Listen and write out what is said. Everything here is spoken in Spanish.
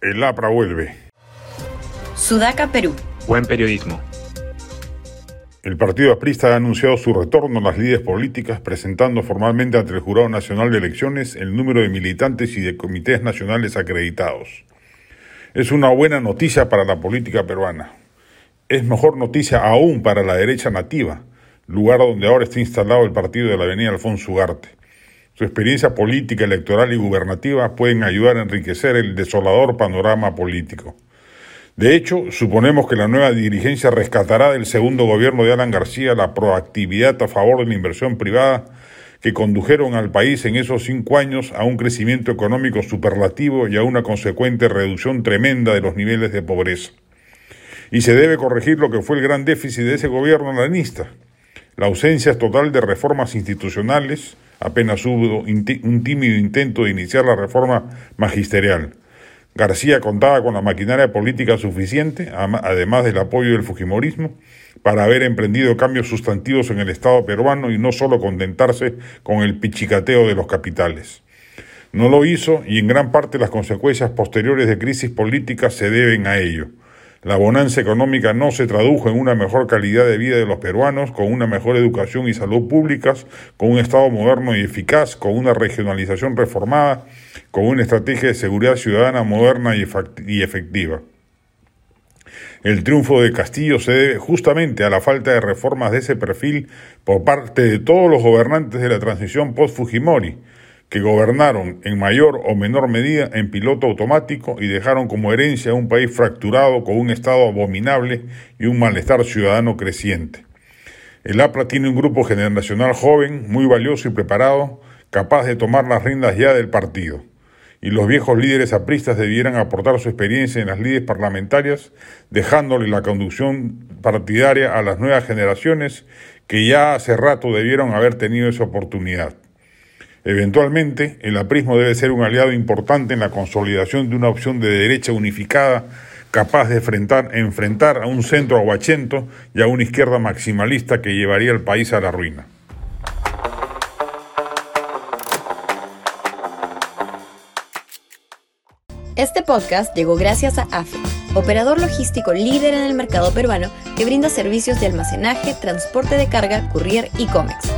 El APRA vuelve. Sudaca, Perú. Buen periodismo. El partido aprista ha anunciado su retorno a las líderes políticas, presentando formalmente ante el Jurado Nacional de Elecciones el número de militantes y de comités nacionales acreditados. Es una buena noticia para la política peruana. Es mejor noticia aún para la derecha nativa, lugar donde ahora está instalado el partido de la avenida Alfonso Ugarte. Su experiencia política, electoral y gubernativa pueden ayudar a enriquecer el desolador panorama político. De hecho, suponemos que la nueva dirigencia rescatará del segundo gobierno de Alan García la proactividad a favor de la inversión privada que condujeron al país en esos cinco años a un crecimiento económico superlativo y a una consecuente reducción tremenda de los niveles de pobreza. Y se debe corregir lo que fue el gran déficit de ese gobierno lanista, la ausencia total de reformas institucionales, apenas hubo un tímido intento de iniciar la reforma magisterial. García contaba con la maquinaria política suficiente, además del apoyo del Fujimorismo, para haber emprendido cambios sustantivos en el Estado peruano y no solo contentarse con el pichicateo de los capitales. No lo hizo y en gran parte las consecuencias posteriores de crisis políticas se deben a ello. La bonanza económica no se tradujo en una mejor calidad de vida de los peruanos, con una mejor educación y salud públicas, con un Estado moderno y eficaz, con una regionalización reformada, con una estrategia de seguridad ciudadana moderna y efectiva. El triunfo de Castillo se debe justamente a la falta de reformas de ese perfil por parte de todos los gobernantes de la transición post-Fujimori, que gobernaron en mayor o menor medida en piloto automático y dejaron como herencia un país fracturado con un Estado abominable y un malestar ciudadano creciente. El APRA tiene un grupo generacional joven, muy valioso y preparado, capaz de tomar las riendas ya del partido. Y los viejos líderes apristas debieran aportar su experiencia en las líderes parlamentarias, dejándole la conducción partidaria a las nuevas generaciones que ya hace rato debieron haber tenido esa oportunidad. Eventualmente, el aprismo debe ser un aliado importante en la consolidación de una opción de derecha unificada capaz de enfrentar, enfrentar a un centro aguachento y a una izquierda maximalista que llevaría al país a la ruina. Este podcast llegó gracias a AFE, operador logístico líder en el mercado peruano que brinda servicios de almacenaje, transporte de carga, courier y cómics.